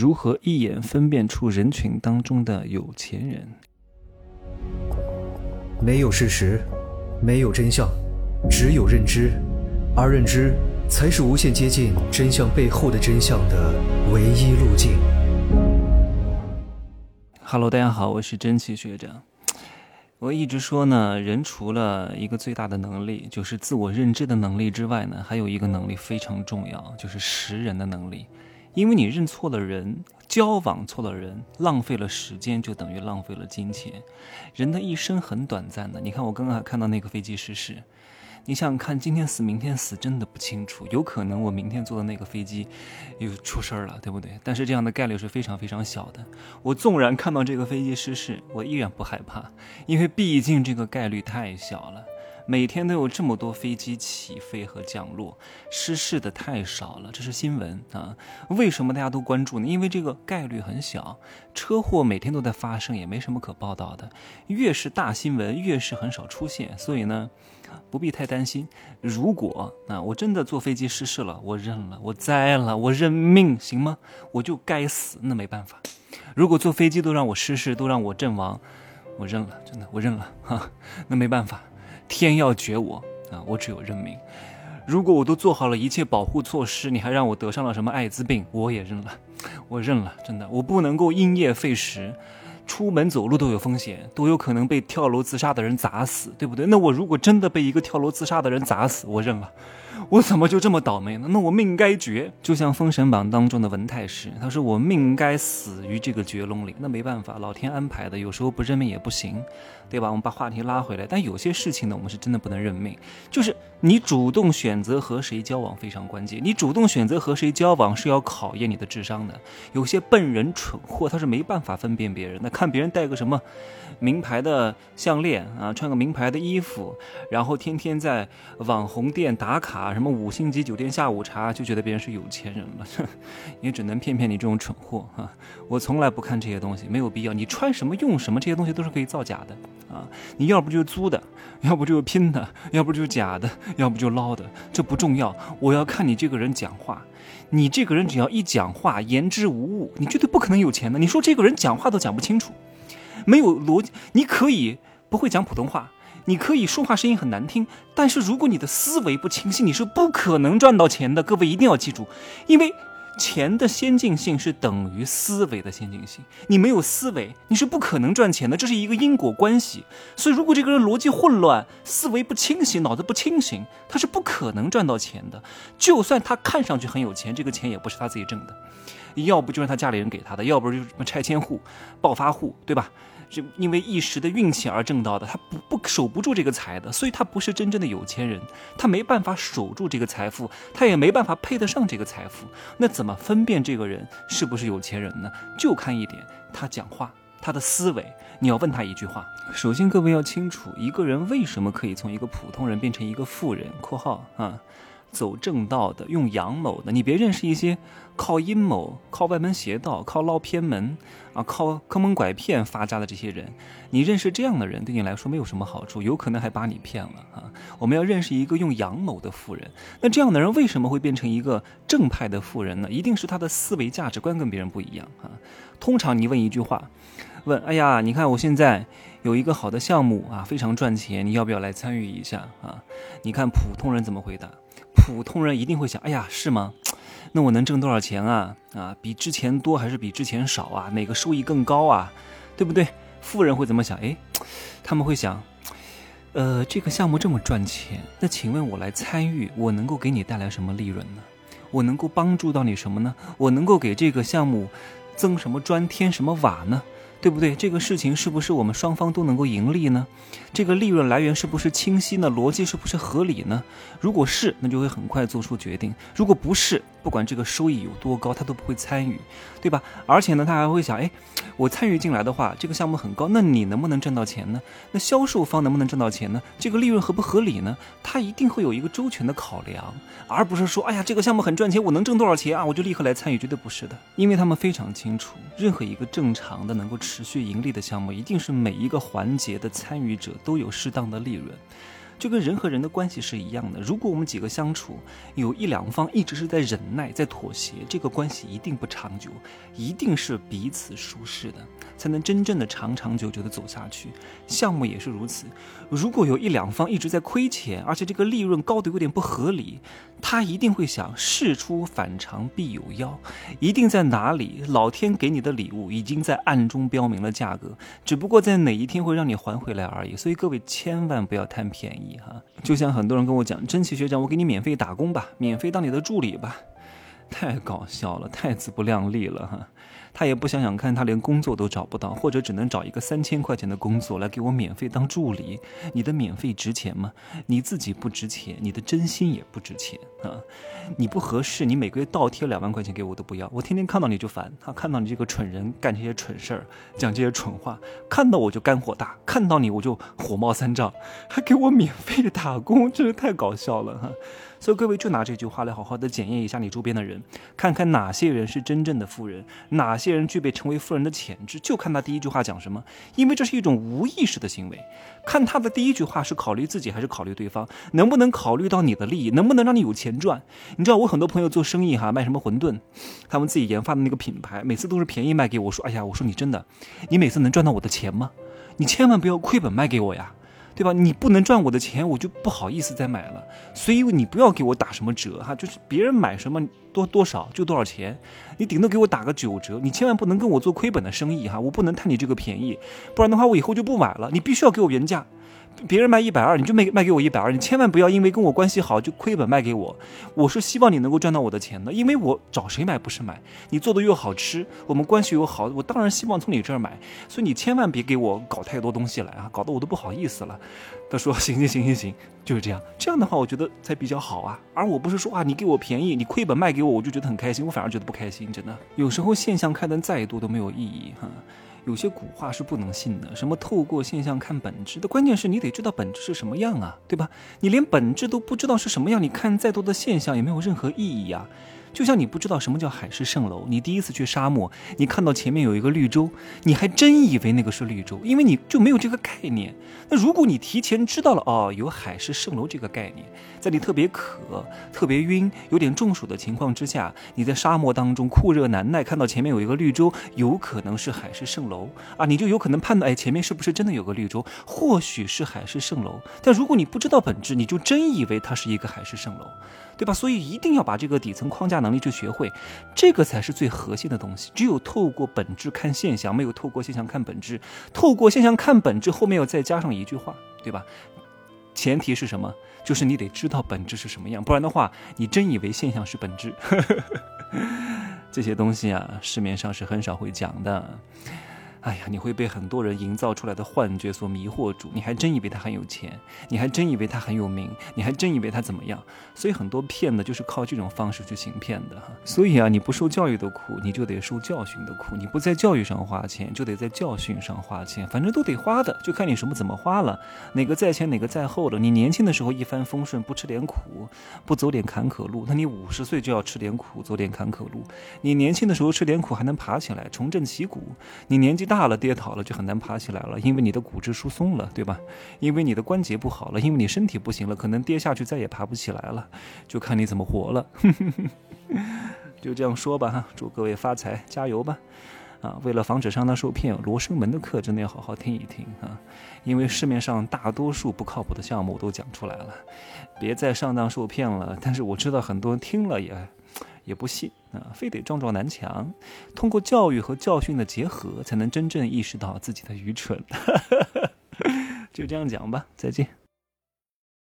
如何一眼分辨出人群当中的有钱人？没有事实，没有真相，只有认知，而认知才是无限接近真相背后的真相的唯一路径。Hello，大家好，我是真奇学长。我一直说呢，人除了一个最大的能力，就是自我认知的能力之外呢，还有一个能力非常重要，就是识人的能力。因为你认错了人，交往错了人，浪费了时间，就等于浪费了金钱。人的一生很短暂的。你看，我刚刚还看到那个飞机失事，你想想看，今天死，明天死，真的不清楚。有可能我明天坐的那个飞机又出事儿了，对不对？但是这样的概率是非常非常小的。我纵然看到这个飞机失事，我依然不害怕，因为毕竟这个概率太小了。每天都有这么多飞机起飞和降落，失事的太少了，这是新闻啊。为什么大家都关注呢？因为这个概率很小，车祸每天都在发生，也没什么可报道的。越是大新闻，越是很少出现，所以呢，不必太担心。如果啊，我真的坐飞机失事了，我认了，我栽了，我认命，行吗？我就该死，那没办法。如果坐飞机都让我失事，都让我阵亡，我认了，真的，我认了哈，那没办法。天要绝我啊！我只有认命。如果我都做好了一切保护措施，你还让我得上了什么艾滋病，我也认了，我认了。真的，我不能够因噎废食，出门走路都有风险，都有可能被跳楼自杀的人砸死，对不对？那我如果真的被一个跳楼自杀的人砸死，我认了。我怎么就这么倒霉呢？那我命该绝，就像《封神榜》当中的文太师，他说我命该死于这个绝龙岭。那没办法，老天安排的，有时候不认命也不行，对吧？我们把话题拉回来，但有些事情呢，我们是真的不能认命。就是你主动选择和谁交往非常关键，你主动选择和谁交往是要考验你的智商的。有些笨人蠢货，他是没办法分辨别人的，看别人戴个什么名牌的项链啊，穿个名牌的衣服，然后天天在网红店打卡。什么五星级酒店下午茶就觉得别人是有钱人了，也只能骗骗你这种蠢货啊！我从来不看这些东西，没有必要。你穿什么用什么，这些东西都是可以造假的啊！你要不就是租的，要不就是拼的，要不就是假的，要不就捞的，这不重要。我要看你这个人讲话，你这个人只要一讲话言之无物，你绝对不可能有钱的。你说这个人讲话都讲不清楚，没有逻辑，你可以不会讲普通话。你可以说话声音很难听，但是如果你的思维不清晰，你是不可能赚到钱的。各位一定要记住，因为钱的先进性是等于思维的先进性。你没有思维，你是不可能赚钱的，这是一个因果关系。所以，如果这个人逻辑混乱、思维不清晰、脑子不清醒，他是不可能赚到钱的。就算他看上去很有钱，这个钱也不是他自己挣的，要不就是他家里人给他的，要不就是什么拆迁户、暴发户，对吧？就因为一时的运气而挣到的，他不不守不住这个财的，所以他不是真正的有钱人，他没办法守住这个财富，他也没办法配得上这个财富。那怎么分辨这个人是不是有钱人呢？就看一点，他讲话，他的思维。你要问他一句话，首先各位要清楚，一个人为什么可以从一个普通人变成一个富人（括号啊）。走正道的，用阳谋的，你别认识一些靠阴谋、靠歪门邪道、靠捞偏门啊、靠坑蒙拐骗发家的这些人。你认识这样的人，对你来说没有什么好处，有可能还把你骗了啊！我们要认识一个用阳谋的富人。那这样的人为什么会变成一个正派的富人呢？一定是他的思维价值观跟别人不一样啊。通常你问一句话，问：哎呀，你看我现在有一个好的项目啊，非常赚钱，你要不要来参与一下啊？你看普通人怎么回答？普通人一定会想：哎呀，是吗？那我能挣多少钱啊？啊，比之前多还是比之前少啊？哪个收益更高啊？对不对？富人会怎么想？哎，他们会想：呃，这个项目这么赚钱，那请问我来参与，我能够给你带来什么利润呢？我能够帮助到你什么呢？我能够给这个项目增什么砖、添什么瓦呢？对不对？这个事情是不是我们双方都能够盈利呢？这个利润来源是不是清晰呢？逻辑是不是合理呢？如果是，那就会很快做出决定；如果不是，不管这个收益有多高，他都不会参与，对吧？而且呢，他还会想：哎，我参与进来的话，这个项目很高，那你能不能挣到钱呢？那销售方能不能挣到钱呢？这个利润合不合理呢？他一定会有一个周全的考量，而不是说：哎呀，这个项目很赚钱，我能挣多少钱啊？我就立刻来参与，绝对不是的，因为他们非常清楚，任何一个正常的能够。持续盈利的项目，一定是每一个环节的参与者都有适当的利润。就跟人和人的关系是一样的。如果我们几个相处，有一两方一直是在忍耐、在妥协，这个关系一定不长久，一定是彼此舒适的，才能真正的长长久久的走下去。项目也是如此。如果有一两方一直在亏钱，而且这个利润高的有点不合理，他一定会想事出反常必有妖，一定在哪里，老天给你的礼物已经在暗中标明了价格，只不过在哪一天会让你还回来而已。所以各位千万不要贪便宜哈！就像很多人跟我讲，真奇学长，我给你免费打工吧，免费当你的助理吧，太搞笑了，太自不量力了哈！他也不想想看，他连工作都找不到，或者只能找一个三千块钱的工作来给我免费当助理。你的免费值钱吗？你自己不值钱，你的真心也不值钱啊！你不合适，你每个月倒贴两万块钱给我都不要。我天天看到你就烦，他看到你这个蠢人干这些蠢事儿，讲这些蠢话，看到我就肝火大，看到你我就火冒三丈，还给我免费打工，真是太搞笑了哈！所以各位就拿这句话来好好的检验一下你周边的人，看看哪些人是真正的富人，哪些人具备成为富人的潜质，就看他第一句话讲什么，因为这是一种无意识的行为。看他的第一句话是考虑自己还是考虑对方，能不能考虑到你的利益，能不能让你有钱赚？你知道我很多朋友做生意哈，卖什么馄饨，他们自己研发的那个品牌，每次都是便宜卖给我，说哎呀，我说你真的，你每次能赚到我的钱吗？你千万不要亏本卖给我呀。对吧？你不能赚我的钱，我就不好意思再买了。所以你不要给我打什么折哈，就是别人买什么多多少就多少钱，你顶多给我打个九折。你千万不能跟我做亏本的生意哈，我不能贪你这个便宜，不然的话我以后就不买了。你必须要给我原价。别人卖一百二，你就卖卖给我一百二，你千万不要因为跟我关系好就亏本卖给我。我是希望你能够赚到我的钱的，因为我找谁买不是买，你做的又好吃，我们关系又好，我当然希望从你这儿买。所以你千万别给我搞太多东西来啊，搞得我都不好意思了。他说 行行行行行，就是这样，这样的话我觉得才比较好啊。而我不是说啊，你给我便宜，你亏本卖给我，我就觉得很开心，我反而觉得不开心，真的。有时候现象看得再多都没有意义哈。有些古话是不能信的，什么透过现象看本质的，关键是你得知道本质是什么样啊，对吧？你连本质都不知道是什么样，你看再多的现象也没有任何意义呀。就像你不知道什么叫海市蜃楼，你第一次去沙漠，你看到前面有一个绿洲，你还真以为那个是绿洲，因为你就没有这个概念。那如果你提前知道了哦，有海市蜃楼这个概念，在你特别渴、特别晕、有点中暑的情况之下，你在沙漠当中酷热难耐，看到前面有一个绿洲，有可能是海市蜃楼啊，你就有可能判断，哎，前面是不是真的有个绿洲？或许是海市蜃楼。但如果你不知道本质，你就真以为它是一个海市蜃楼。对吧？所以一定要把这个底层框架能力去学会，这个才是最核心的东西。只有透过本质看现象，没有透过现象看本质。透过现象看本质，后面要再加上一句话，对吧？前提是什么？就是你得知道本质是什么样，不然的话，你真以为现象是本质。这些东西啊，市面上是很少会讲的。哎呀，你会被很多人营造出来的幻觉所迷惑住，你还真以为他很有钱，你还真以为他很有名，你还真以为他怎么样？所以很多骗子就是靠这种方式去行骗的哈。所以啊，你不受教育的苦，你就得受教训的苦；你不在教育上花钱，就得在教训上花钱。反正都得花的，就看你什么怎么花了，哪个在前，哪个在后了。你年轻的时候一帆风顺，不吃点苦，不走点坎坷路，那你五十岁就要吃点苦，走点坎坷路。你年轻的时候吃点苦还能爬起来，重振旗鼓。你年纪。大了跌倒了就很难爬起来了，因为你的骨质疏松了，对吧？因为你的关节不好了，因为你身体不行了，可能跌下去再也爬不起来了，就看你怎么活了。就这样说吧哈，祝各位发财，加油吧！啊，为了防止上当受骗，罗生门的课真的要好好听一听啊，因为市面上大多数不靠谱的项目我都讲出来了，别再上当受骗了。但是我知道很多人听了也。也不信啊，非得撞撞南墙。通过教育和教训的结合，才能真正意识到自己的愚蠢。就这样讲吧，再见。